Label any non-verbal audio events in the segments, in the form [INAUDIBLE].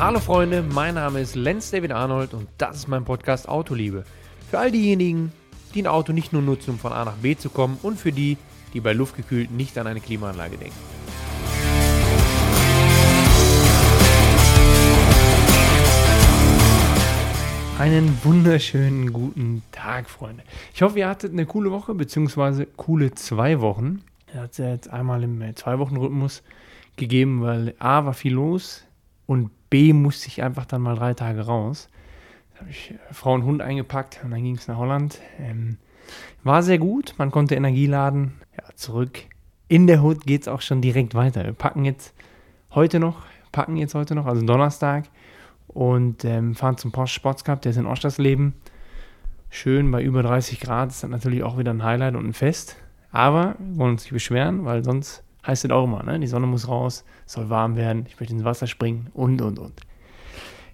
Hallo Freunde, mein Name ist Lenz David Arnold und das ist mein Podcast Autoliebe. Für all diejenigen, die ein Auto nicht nur nutzen, um von A nach B zu kommen und für die, die bei luftgekühlt nicht an eine Klimaanlage denken. Einen wunderschönen guten Tag, Freunde. Ich hoffe, ihr hattet eine coole Woche, beziehungsweise coole zwei Wochen. Hat es ja jetzt einmal im äh, Zwei-Wochen-Rhythmus gegeben, weil A war viel los und B musste ich einfach dann mal drei Tage raus. Da habe ich äh, Frau und Hund eingepackt und dann ging es nach Holland. Ähm, war sehr gut, man konnte Energie laden. Ja, zurück. In der Hut geht es auch schon direkt weiter. Wir packen jetzt heute noch, packen jetzt heute noch, also Donnerstag, und ähm, fahren zum Porsche Sports Cup, der ist in Ostersleben. Schön bei über 30 Grad, ist dann natürlich auch wieder ein Highlight und ein Fest. Aber wir wollen uns nicht beschweren, weil sonst heißt es auch immer, ne? die Sonne muss raus, soll warm werden, ich möchte ins Wasser springen und, und, und.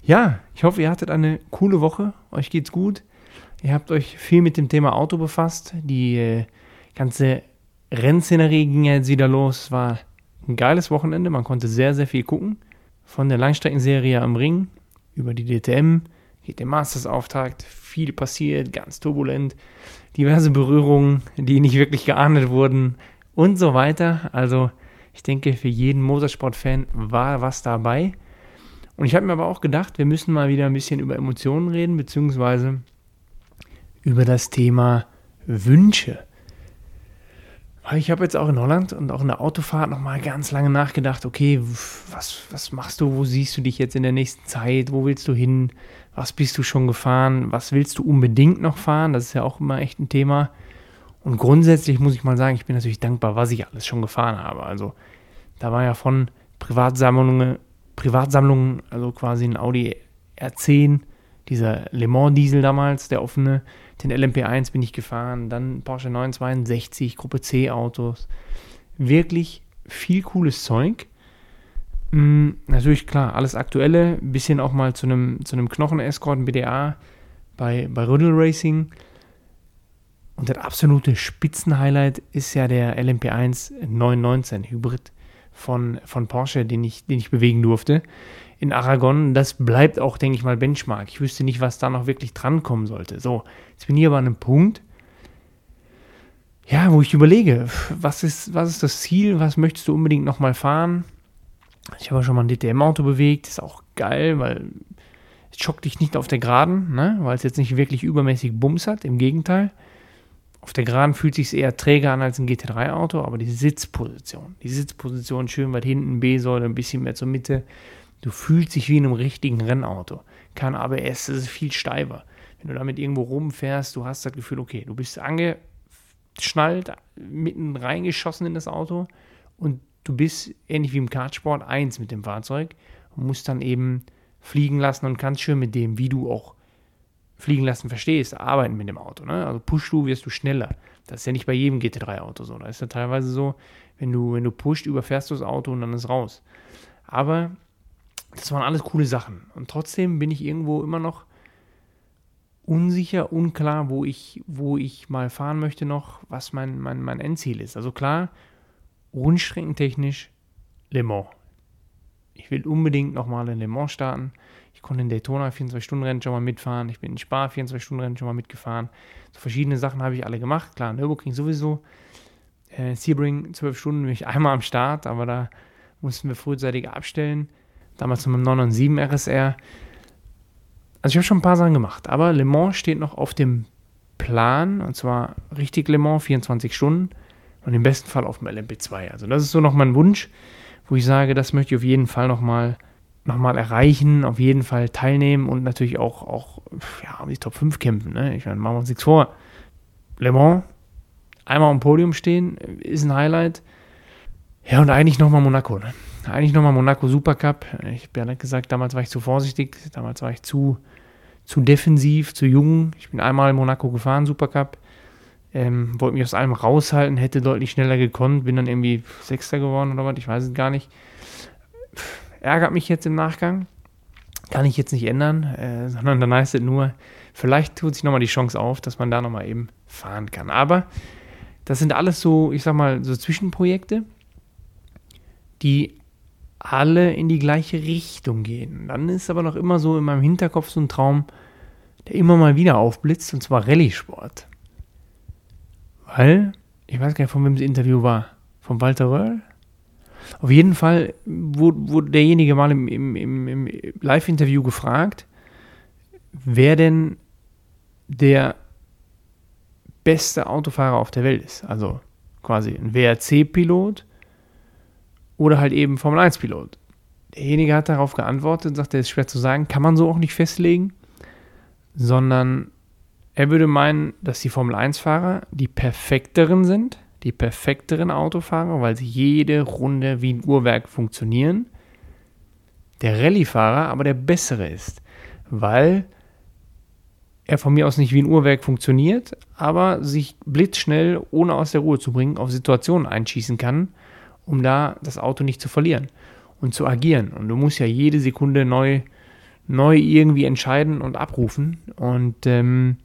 Ja, ich hoffe, ihr hattet eine coole Woche, euch geht's gut. Ihr habt euch viel mit dem Thema Auto befasst. Die äh, ganze Rennszenerie ging jetzt wieder los. War ein geiles Wochenende, man konnte sehr, sehr viel gucken. Von der Langstreckenserie am Ring über die DTM, geht der Masters-Auftakt, viel passiert, ganz turbulent, diverse Berührungen, die nicht wirklich geahndet wurden und so weiter. Also ich denke, für jeden Motorsport-Fan war was dabei. Und ich habe mir aber auch gedacht, wir müssen mal wieder ein bisschen über Emotionen reden, beziehungsweise über das Thema Wünsche. Ich habe jetzt auch in Holland und auch in der Autofahrt nochmal ganz lange nachgedacht, okay, was, was machst du, wo siehst du dich jetzt in der nächsten Zeit, wo willst du hin, was bist du schon gefahren, was willst du unbedingt noch fahren, das ist ja auch immer echt ein Thema. Und grundsätzlich muss ich mal sagen, ich bin natürlich dankbar, was ich alles schon gefahren habe. Also da war ja von Privatsammlungen, Privatsammlungen, also quasi ein Audi R10, dieser Le Mans Diesel damals, der offene, den LMP1 bin ich gefahren, dann Porsche 962, Gruppe C Autos. Wirklich viel cooles Zeug. Hm, natürlich klar, alles aktuelle, bisschen auch mal zu einem, zu einem Knochen-Escort, ein BDA bei, bei Rüddle Racing. Und das absolute Spitzenhighlight ist ja der LMP1 919 Hybrid von, von Porsche, den ich, den ich bewegen durfte in Aragon. Das bleibt auch, denke ich mal, Benchmark. Ich wüsste nicht, was da noch wirklich drankommen sollte. So, jetzt bin ich aber an einem Punkt, ja, wo ich überlege, was ist, was ist das Ziel, was möchtest du unbedingt nochmal fahren? Ich habe schon mal ein DTM-Auto bewegt, ist auch geil, weil es schockt dich nicht auf der Geraden, ne? weil es jetzt nicht wirklich übermäßig Bums hat, im Gegenteil. Auf der Geraden fühlt sich eher träger an als ein GT3-Auto, aber die Sitzposition, die Sitzposition schön weit hinten, B-Säule, ein bisschen mehr zur Mitte, Du fühlst dich wie in einem richtigen Rennauto. Kein ABS, das ist viel steifer. Wenn du damit irgendwo rumfährst, du hast das Gefühl, okay, du bist angeschnallt, mitten reingeschossen in das Auto und du bist ähnlich wie im Kartsport eins mit dem Fahrzeug und musst dann eben fliegen lassen und kannst schön mit dem, wie du auch fliegen lassen verstehst, arbeiten mit dem Auto. Ne? Also push du, wirst du schneller. Das ist ja nicht bei jedem GT3-Auto so. Da ist ja teilweise so, wenn du, wenn du pusht, überfährst du das Auto und dann ist raus. Aber das waren alles coole Sachen. Und trotzdem bin ich irgendwo immer noch unsicher, unklar, wo ich, wo ich mal fahren möchte noch, was mein, mein, mein Endziel ist. Also klar, rundstreckentechnisch Le Mans. Ich will unbedingt nochmal in Le Mans starten. Konnte in Daytona 24-Stunden-Rennen schon mal mitfahren. Ich bin in Spa 24-Stunden-Rennen schon mal mitgefahren. So verschiedene Sachen habe ich alle gemacht. Klar, Nürburgring sowieso. Äh, Sebring 12 Stunden bin ich [LAUGHS] einmal am Start, aber da mussten wir frühzeitig abstellen damals mit dem 997 RSR. Also ich habe schon ein paar Sachen gemacht, aber Le Mans steht noch auf dem Plan, und zwar richtig Le Mans, 24 Stunden und im besten Fall auf dem LMP2. Also das ist so noch mein Wunsch, wo ich sage, das möchte ich auf jeden Fall noch mal erreichen, auf jeden Fall teilnehmen und natürlich auch, auch ja, um die Top 5 kämpfen. Ne? Ich meine, machen wir uns nichts vor. Le Mans, einmal am Podium stehen, ist ein Highlight. Ja, und eigentlich nochmal Monaco. Ne? eigentlich nochmal Monaco Supercup. Ich habe ja gesagt, damals war ich zu vorsichtig, damals war ich zu, zu defensiv, zu jung. Ich bin einmal in Monaco gefahren, Supercup. Ähm, wollte mich aus allem raushalten, hätte deutlich schneller gekonnt, bin dann irgendwie Sechster geworden oder was, ich weiß es gar nicht. Ärgert mich jetzt im Nachgang. Kann ich jetzt nicht ändern, äh, sondern dann heißt es nur, vielleicht tut sich nochmal die Chance auf, dass man da nochmal eben fahren kann. Aber das sind alles so, ich sag mal, so Zwischenprojekte, die alle in die gleiche Richtung gehen. Dann ist aber noch immer so in meinem Hinterkopf so ein Traum, der immer mal wieder aufblitzt, und zwar Rallye-Sport. Weil, ich weiß gar nicht, von wem das Interview war. Von Walter Röhrl? Auf jeden Fall wurde, derjenige mal im, im, im, im Live-Interview gefragt, wer denn der beste Autofahrer auf der Welt ist. Also quasi ein WRC-Pilot oder halt eben Formel-1-Pilot. Derjenige hat darauf geantwortet und sagte, es ist schwer zu sagen, kann man so auch nicht festlegen, sondern er würde meinen, dass die Formel-1-Fahrer die perfekteren sind, die perfekteren Autofahrer, weil sie jede Runde wie ein Uhrwerk funktionieren. Der Rallye-Fahrer aber der bessere ist, weil er von mir aus nicht wie ein Uhrwerk funktioniert, aber sich blitzschnell, ohne aus der Ruhe zu bringen, auf Situationen einschießen kann, um da das Auto nicht zu verlieren und zu agieren. Und du musst ja jede Sekunde neu, neu irgendwie entscheiden und abrufen. Und ähm,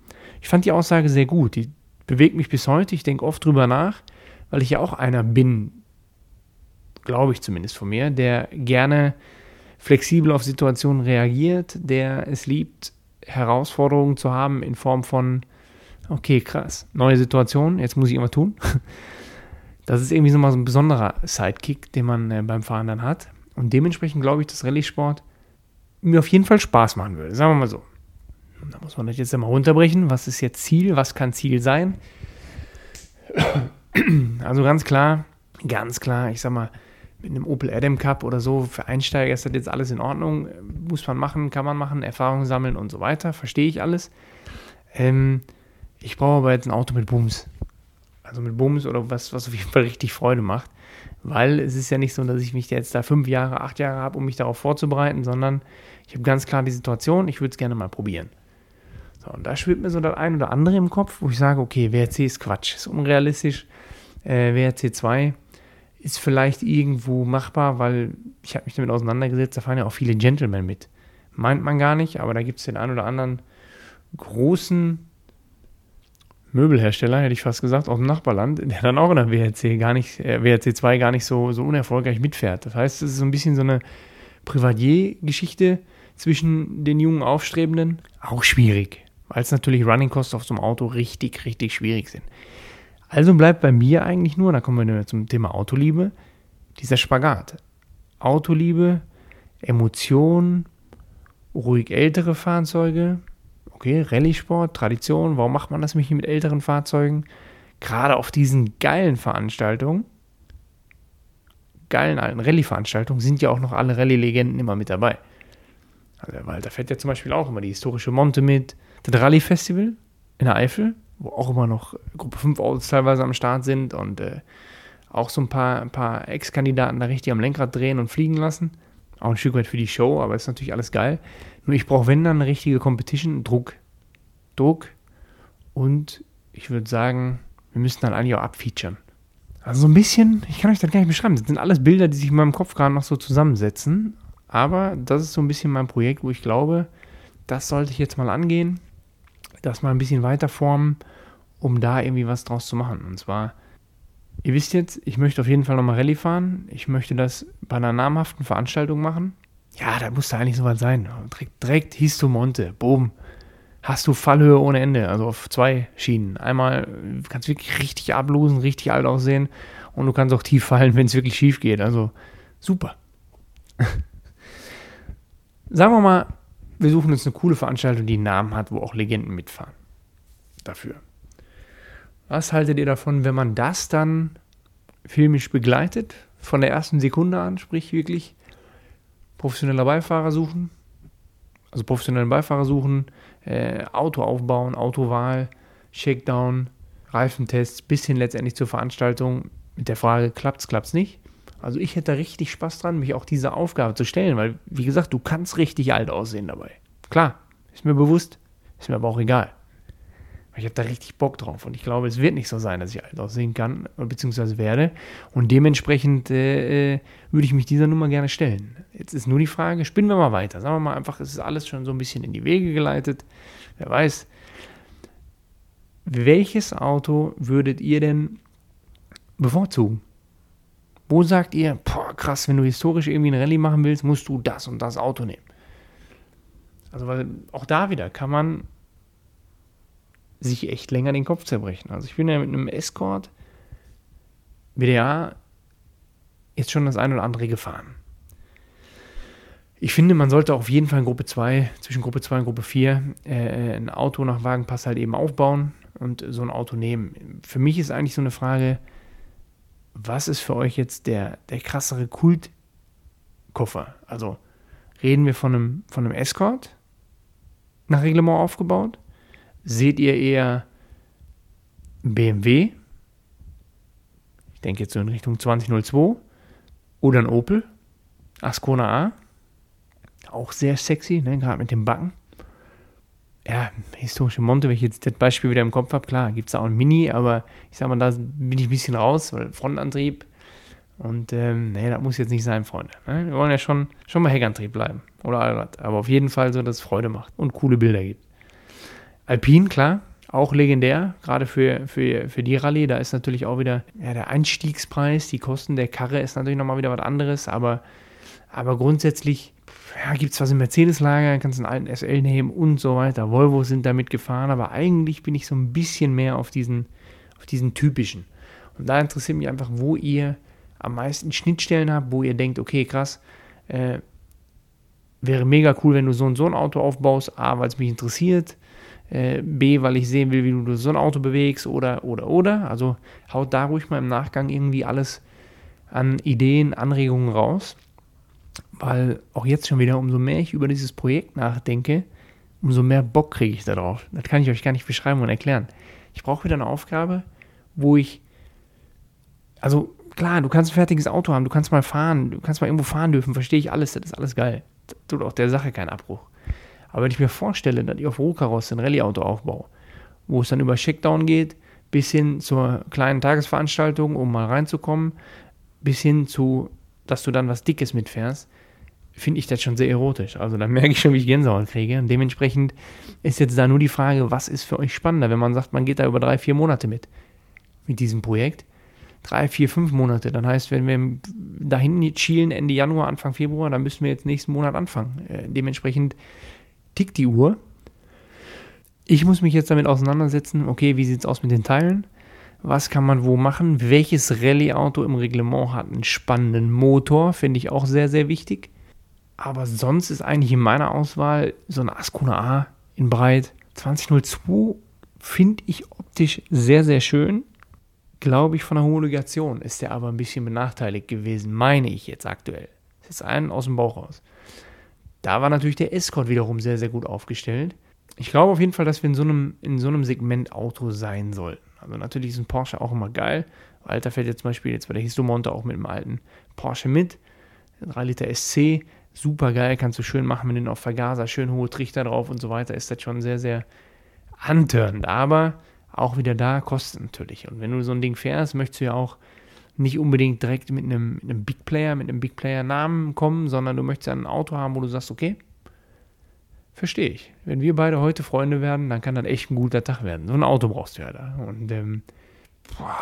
ich fand die Aussage sehr gut. Die bewegt mich bis heute. Ich denke oft drüber nach, weil ich ja auch einer bin, glaube ich zumindest von mir, der gerne flexibel auf Situationen reagiert, der es liebt, Herausforderungen zu haben in Form von, okay, krass, neue Situation, jetzt muss ich immer tun. [LAUGHS] Das ist irgendwie so mal so ein besonderer Sidekick, den man äh, beim Fahren dann hat. Und dementsprechend glaube ich, dass Rallye-Sport mir auf jeden Fall Spaß machen würde. Sagen wir mal so. Da muss man das jetzt einmal runterbrechen. Was ist jetzt Ziel? Was kann Ziel sein? Also ganz klar, ganz klar, ich sag mal, mit einem Opel Adam Cup oder so, für Einsteiger ist das jetzt alles in Ordnung. Muss man machen, kann man machen, Erfahrung sammeln und so weiter. Verstehe ich alles. Ähm, ich brauche aber jetzt ein Auto mit Bums. Also mit Bums oder was, was auf jeden Fall richtig Freude macht. Weil es ist ja nicht so, dass ich mich jetzt da fünf Jahre, acht Jahre habe, um mich darauf vorzubereiten, sondern ich habe ganz klar die Situation, ich würde es gerne mal probieren. So, und da schwirrt mir so das ein oder andere im Kopf, wo ich sage, okay, WRC ist Quatsch, ist unrealistisch. Äh, WRC 2 ist vielleicht irgendwo machbar, weil ich habe mich damit auseinandergesetzt, da fahren ja auch viele Gentlemen mit. Meint man gar nicht, aber da gibt es den einen oder anderen großen Möbelhersteller, hätte ich fast gesagt, aus dem Nachbarland, der dann auch in der WRC gar nicht, äh, WRC 2 gar nicht so, so unerfolgreich mitfährt. Das heißt, es ist so ein bisschen so eine Privatier-Geschichte zwischen den jungen Aufstrebenden. Auch schwierig, weil es natürlich Running Costs auf so einem Auto richtig, richtig schwierig sind. Also bleibt bei mir eigentlich nur, da kommen wir zum Thema Autoliebe, dieser Spagat. Autoliebe, Emotion, ruhig ältere Fahrzeuge, okay, Rallye-Sport, Tradition, warum macht man das nicht mit älteren Fahrzeugen? Gerade auf diesen geilen Veranstaltungen, geilen alten Rallye-Veranstaltungen, sind ja auch noch alle Rallye-Legenden immer mit dabei. Also der Walter fährt ja zum Beispiel auch immer die historische Monte mit, das Rallye-Festival in der Eifel, wo auch immer noch Gruppe 5 Autos teilweise am Start sind und äh, auch so ein paar, ein paar Ex-Kandidaten da richtig am Lenkrad drehen und fliegen lassen. Auch ein Stück weit für die Show, aber ist natürlich alles geil. Nur ich brauche, wenn dann, eine richtige Competition, Druck. Druck und ich würde sagen, wir müssen dann eigentlich auch abfeaturen. Also so ein bisschen, ich kann euch das gar nicht beschreiben. Das sind alles Bilder, die sich in meinem Kopf gerade noch so zusammensetzen. Aber das ist so ein bisschen mein Projekt, wo ich glaube, das sollte ich jetzt mal angehen das mal ein bisschen weiter formen, um da irgendwie was draus zu machen. Und zwar, ihr wisst jetzt, ich möchte auf jeden Fall nochmal Rallye fahren. Ich möchte das bei einer namhaften Veranstaltung machen. Ja, da muss da eigentlich sowas sein. Direkt, direkt Histomonte, boom. Hast du Fallhöhe ohne Ende, also auf zwei Schienen. Einmal kannst du wirklich richtig ablosen, richtig alt aussehen und du kannst auch tief fallen, wenn es wirklich schief geht. Also super. [LAUGHS] Sagen wir mal, wir suchen uns eine coole Veranstaltung, die einen Namen hat, wo auch Legenden mitfahren. Dafür. Was haltet ihr davon, wenn man das dann filmisch begleitet, von der ersten Sekunde an, sprich wirklich professioneller Beifahrer suchen, also professionellen Beifahrer suchen, äh, Auto aufbauen, Autowahl, Shakedown, Reifentests, bis hin letztendlich zur Veranstaltung mit der Frage, klappt es, klappt es nicht. Also ich hätte richtig Spaß dran, mich auch dieser Aufgabe zu stellen, weil, wie gesagt, du kannst richtig alt aussehen dabei. Klar, ist mir bewusst, ist mir aber auch egal. Ich habe da richtig Bock drauf und ich glaube, es wird nicht so sein, dass ich alt aussehen kann, beziehungsweise werde. Und dementsprechend äh, äh, würde ich mich dieser Nummer gerne stellen. Jetzt ist nur die Frage, spinnen wir mal weiter. Sagen wir mal einfach, es ist alles schon so ein bisschen in die Wege geleitet. Wer weiß. Welches Auto würdet ihr denn bevorzugen? Wo sagt ihr, boah, krass, wenn du historisch irgendwie eine Rallye machen willst, musst du das und das Auto nehmen. Also, weil auch da wieder kann man sich echt länger den Kopf zerbrechen. Also, ich bin ja mit einem Escort WDA jetzt schon das ein oder andere gefahren. Ich finde, man sollte auf jeden Fall in Gruppe 2, zwischen Gruppe 2 und Gruppe 4, äh, ein Auto nach Wagenpass halt eben aufbauen und so ein Auto nehmen. Für mich ist eigentlich so eine Frage, was ist für euch jetzt der, der krassere Kultkoffer? Also reden wir von einem, von einem Escort nach Reglement aufgebaut? Seht ihr eher BMW? Ich denke jetzt so in Richtung 2002 oder ein Opel, Ascona A, auch sehr sexy, ne? gerade mit dem Backen ja, historische Monte, wenn ich jetzt das Beispiel wieder im Kopf habe, klar, gibt es auch ein Mini, aber ich sag mal, da bin ich ein bisschen raus, weil Frontantrieb und ähm, nee, das muss jetzt nicht sein, Freunde. Ne? Wir wollen ja schon, schon mal Heckantrieb bleiben oder Allrad, aber auf jeden Fall so, dass es Freude macht und coole Bilder gibt. Alpin, klar, auch legendär, gerade für, für, für die Rallye, da ist natürlich auch wieder ja, der Einstiegspreis, die Kosten der Karre ist natürlich nochmal wieder was anderes, aber, aber grundsätzlich ja, gibt es was im Mercedes-Lager, kannst einen alten SL nehmen und so weiter. Volvo sind damit gefahren, aber eigentlich bin ich so ein bisschen mehr auf diesen, auf diesen typischen. Und da interessiert mich einfach, wo ihr am meisten Schnittstellen habt, wo ihr denkt, okay, krass, äh, wäre mega cool, wenn du so und so ein Auto aufbaust. A, weil es mich interessiert. Äh, B, weil ich sehen will, wie du so ein Auto bewegst oder, oder, oder. Also haut da ruhig mal im Nachgang irgendwie alles an Ideen, Anregungen raus weil auch jetzt schon wieder, umso mehr ich über dieses Projekt nachdenke, umso mehr Bock kriege ich darauf. Das kann ich euch gar nicht beschreiben und erklären. Ich brauche wieder eine Aufgabe, wo ich, also klar, du kannst ein fertiges Auto haben, du kannst mal fahren, du kannst mal irgendwo fahren dürfen, verstehe ich alles, das ist alles geil. Das tut auch der Sache keinen Abbruch. Aber wenn ich mir vorstelle, dass ich auf Rohkarosse ein Rallye-Auto aufbaue, wo es dann über Checkdown geht, bis hin zur kleinen Tagesveranstaltung, um mal reinzukommen, bis hin zu, dass du dann was Dickes mitfährst, finde ich das schon sehr erotisch. Also da merke ich schon, wie ich Gänsehaut kriege. Und dementsprechend ist jetzt da nur die Frage, was ist für euch spannender, wenn man sagt, man geht da über drei, vier Monate mit, mit diesem Projekt. Drei, vier, fünf Monate. Dann heißt, wenn wir dahin schielen Ende Januar, Anfang Februar, dann müssen wir jetzt nächsten Monat anfangen. Äh, dementsprechend tickt die Uhr. Ich muss mich jetzt damit auseinandersetzen, okay, wie sieht es aus mit den Teilen? Was kann man wo machen? Welches Rallye-Auto im Reglement hat einen spannenden Motor? Finde ich auch sehr, sehr wichtig. Aber sonst ist eigentlich in meiner Auswahl so ein Ascona A in Breit 2002 finde ich optisch sehr, sehr schön. Glaube ich, von der Homologation ist der aber ein bisschen benachteiligt gewesen, meine ich jetzt aktuell. Das ist ein aus dem Bauch raus. Da war natürlich der Escort wiederum sehr, sehr gut aufgestellt. Ich glaube auf jeden Fall, dass wir in so einem, in so einem Segment Auto sein sollten. Also natürlich ist ein Porsche auch immer geil. Alter fährt jetzt zum Beispiel jetzt bei der Histomonte auch mit dem alten Porsche mit. 3 Liter SC super geil, kannst du schön machen mit den auf Vergaser, schön hohe Trichter drauf und so weiter, ist das schon sehr, sehr antörend. Aber auch wieder da kostet natürlich. Und wenn du so ein Ding fährst, möchtest du ja auch nicht unbedingt direkt mit einem, mit einem Big Player, mit einem Big Player Namen kommen, sondern du möchtest ja ein Auto haben, wo du sagst, okay, verstehe ich. Wenn wir beide heute Freunde werden, dann kann das echt ein guter Tag werden. So ein Auto brauchst du ja da. Und ähm, boah,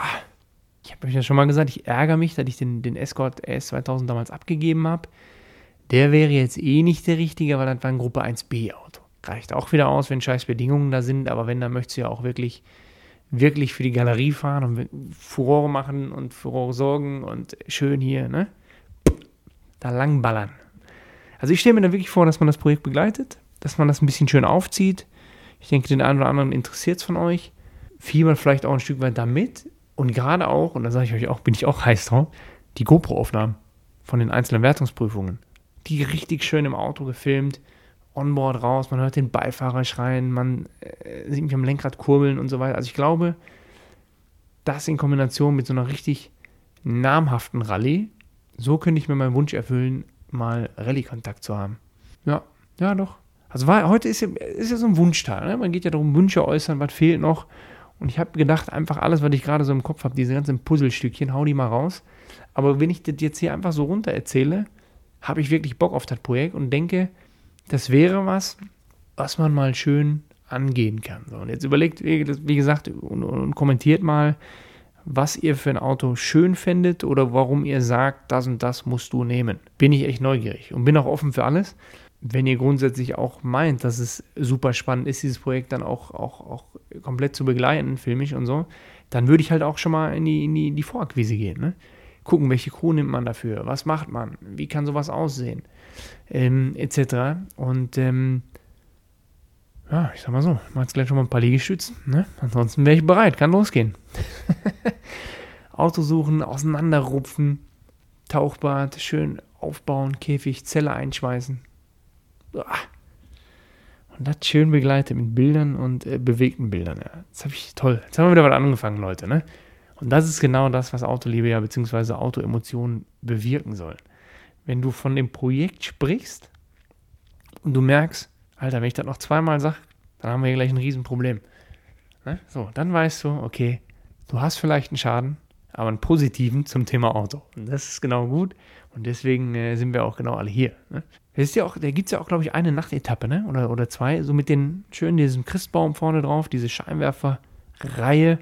ich habe euch ja schon mal gesagt, ich ärgere mich, dass ich den, den Escort S2000 damals abgegeben habe. Der wäre jetzt eh nicht der richtige, weil das war ein Gruppe 1b Auto. Reicht auch wieder aus, wenn scheiß Bedingungen da sind, aber wenn, dann möchtest du ja auch wirklich, wirklich für die Galerie fahren und Furore machen und Furore sorgen und schön hier, ne? Da langballern. Also ich stelle mir da wirklich vor, dass man das Projekt begleitet, dass man das ein bisschen schön aufzieht. Ich denke, den einen oder anderen interessiert es von euch. Fiebert vielleicht auch ein Stück weit damit. Und gerade auch, und da sage ich euch auch, bin ich auch heiß drauf, die GoPro-Aufnahmen von den einzelnen Wertungsprüfungen die richtig schön im Auto gefilmt. Onboard raus, man hört den Beifahrer schreien, man äh, sieht mich am Lenkrad kurbeln und so weiter. Also ich glaube, das in Kombination mit so einer richtig namhaften Rallye, so könnte ich mir meinen Wunsch erfüllen, mal Rallye-Kontakt zu haben. Ja, ja doch. Also war, heute ist ja, ist ja so ein Wunschtag. Ne? Man geht ja darum, Wünsche äußern, was fehlt noch. Und ich habe gedacht, einfach alles, was ich gerade so im Kopf habe, diese ganzen Puzzlestückchen, hau die mal raus. Aber wenn ich das jetzt hier einfach so runter erzähle, habe ich wirklich Bock auf das Projekt und denke, das wäre was, was man mal schön angehen kann. So, und jetzt überlegt, wie gesagt, und, und kommentiert mal, was ihr für ein Auto schön findet oder warum ihr sagt, das und das musst du nehmen. Bin ich echt neugierig und bin auch offen für alles. Wenn ihr grundsätzlich auch meint, dass es super spannend ist, dieses Projekt dann auch, auch, auch komplett zu begleiten, filmisch und so, dann würde ich halt auch schon mal in die, in die, die Vorakquise gehen. Ne? Gucken, welche Crew nimmt man dafür, was macht man, wie kann sowas aussehen, ähm, etc. Und ähm, ja, ich sag mal so, ich mach jetzt gleich schon mal ein paar Liegestützen. Ne? Ansonsten wäre ich bereit, kann losgehen. [LAUGHS] Auto suchen, auseinanderrupfen, Tauchbad, schön aufbauen, Käfig, Zelle einschweißen. Und das schön begleitet mit Bildern und äh, bewegten Bildern. Ja. Das habe ich toll. Jetzt haben wir wieder was angefangen, Leute. Ne? Und das ist genau das, was Autoliebe ja bzw. Autoemotionen bewirken sollen. Wenn du von dem Projekt sprichst und du merkst, Alter, wenn ich das noch zweimal sage, dann haben wir hier gleich ein Riesenproblem. Ne? So, dann weißt du, okay, du hast vielleicht einen Schaden, aber einen positiven zum Thema Auto. Und das ist genau gut. Und deswegen äh, sind wir auch genau alle hier. Ne? Ist ja auch, da gibt es ja auch, glaube ich, eine Nachtetappe, ne? Oder, oder zwei, so mit den schön diesem Christbaum vorne drauf, diese Scheinwerferreihe,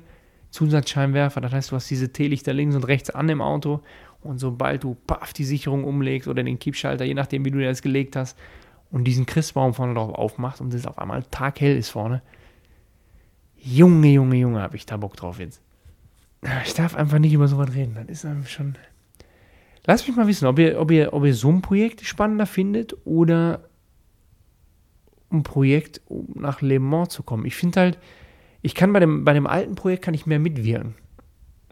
Zusatzscheinwerfer. Das heißt, du hast diese Teelichter links und rechts an dem Auto und sobald du paff die Sicherung umlegst oder den Kippschalter, je nachdem, wie du das gelegt hast, und diesen Christbaum vorne drauf aufmacht und es auf einmal taghell ist vorne. Junge, Junge, Junge, habe ich da Bock drauf jetzt. Ich darf einfach nicht über sowas reden. Das ist einfach schon. Lasst mich mal wissen, ob ihr, ob ihr, ob ihr so ein Projekt spannender findet oder ein Projekt, um nach Le Mans zu kommen. Ich finde halt, ich kann bei dem, bei dem alten Projekt kann ich mehr mitwirken.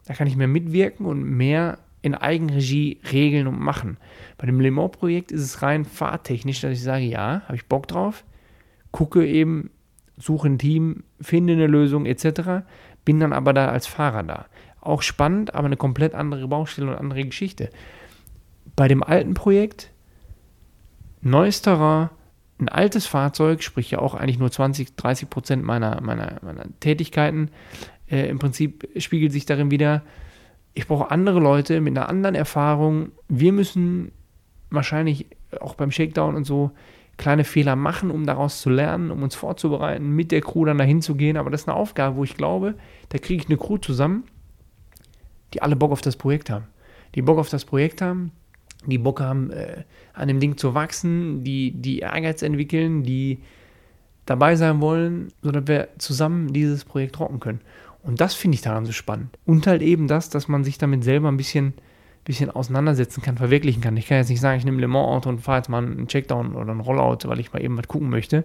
Da kann ich mehr mitwirken und mehr in Eigenregie regeln und machen. Bei dem Le Mans-Projekt ist es rein fahrtechnisch, dass ich sage, ja, habe ich Bock drauf, gucke eben, suche ein Team, finde eine Lösung etc., bin dann aber da als Fahrer da. Auch spannend, aber eine komplett andere Baustelle und andere Geschichte. Bei dem alten Projekt, neues Terrain, ein altes Fahrzeug, sprich ja auch eigentlich nur 20, 30 Prozent meiner, meiner, meiner Tätigkeiten, äh, im Prinzip spiegelt sich darin wieder, ich brauche andere Leute mit einer anderen Erfahrung. Wir müssen wahrscheinlich auch beim Shakedown und so kleine Fehler machen, um daraus zu lernen, um uns vorzubereiten, mit der Crew dann dahin zu gehen. Aber das ist eine Aufgabe, wo ich glaube, da kriege ich eine Crew zusammen, die alle Bock auf das Projekt haben. Die Bock auf das Projekt haben, die Bock haben, äh, an dem Ding zu wachsen, die, die Ehrgeiz entwickeln, die dabei sein wollen, sodass wir zusammen dieses Projekt rocken können. Und das finde ich daran so spannend. Und halt eben das, dass man sich damit selber ein bisschen, bisschen auseinandersetzen kann, verwirklichen kann. Ich kann jetzt nicht sagen, ich nehme Le Mans-Auto und fahre jetzt mal einen Checkdown oder einen Rollout, weil ich mal eben was gucken möchte.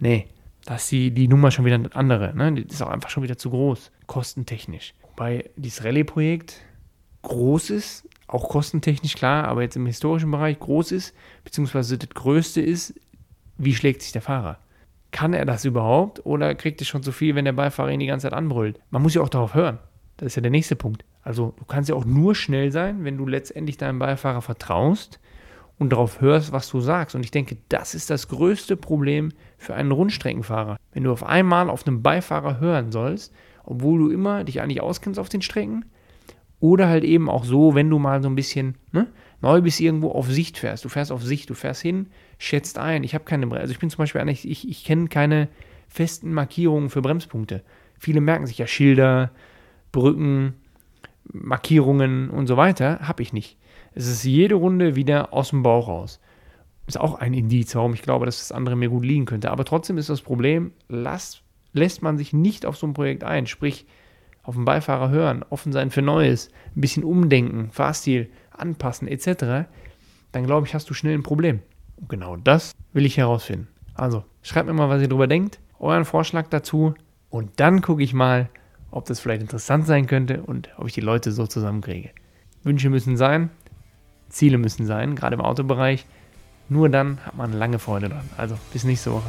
Nee, da ist die, die Nummer schon wieder eine andere. Ne? Die ist auch einfach schon wieder zu groß, kostentechnisch. Wobei dieses Rallye-Projekt groß ist, auch kostentechnisch klar, aber jetzt im historischen Bereich groß ist, beziehungsweise das Größte ist, wie schlägt sich der Fahrer? Kann er das überhaupt oder kriegt es schon zu viel, wenn der Beifahrer ihn die ganze Zeit anbrüllt? Man muss ja auch darauf hören. Das ist ja der nächste Punkt. Also du kannst ja auch nur schnell sein, wenn du letztendlich deinem Beifahrer vertraust und darauf hörst, was du sagst. Und ich denke, das ist das größte Problem für einen Rundstreckenfahrer. Wenn du auf einmal auf einen Beifahrer hören sollst, obwohl du immer dich eigentlich auskennst auf den Strecken, oder halt eben auch so, wenn du mal so ein bisschen ne, neu bist, irgendwo auf Sicht fährst. Du fährst auf Sicht, du fährst hin, schätzt ein. Ich habe keine, Bremse. also ich bin zum Beispiel eigentlich, ich, ich kenne keine festen Markierungen für Bremspunkte. Viele merken sich ja Schilder, Brücken, Markierungen und so weiter. Habe ich nicht. Es ist jede Runde wieder aus dem Bauch raus. Ist auch ein Indiz, warum ich glaube, dass das andere mir gut liegen könnte. Aber trotzdem ist das Problem, lass, lässt man sich nicht auf so ein Projekt ein. Sprich, auf den Beifahrer hören, offen sein für Neues, ein bisschen umdenken, Fahrstil anpassen etc., dann glaube ich, hast du schnell ein Problem. Und genau das will ich herausfinden. Also, schreibt mir mal, was ihr darüber denkt, euren Vorschlag dazu und dann gucke ich mal, ob das vielleicht interessant sein könnte und ob ich die Leute so zusammenkriege. Wünsche müssen sein, Ziele müssen sein, gerade im Autobereich. Nur dann hat man lange Freude dran. Also bis nächste Woche.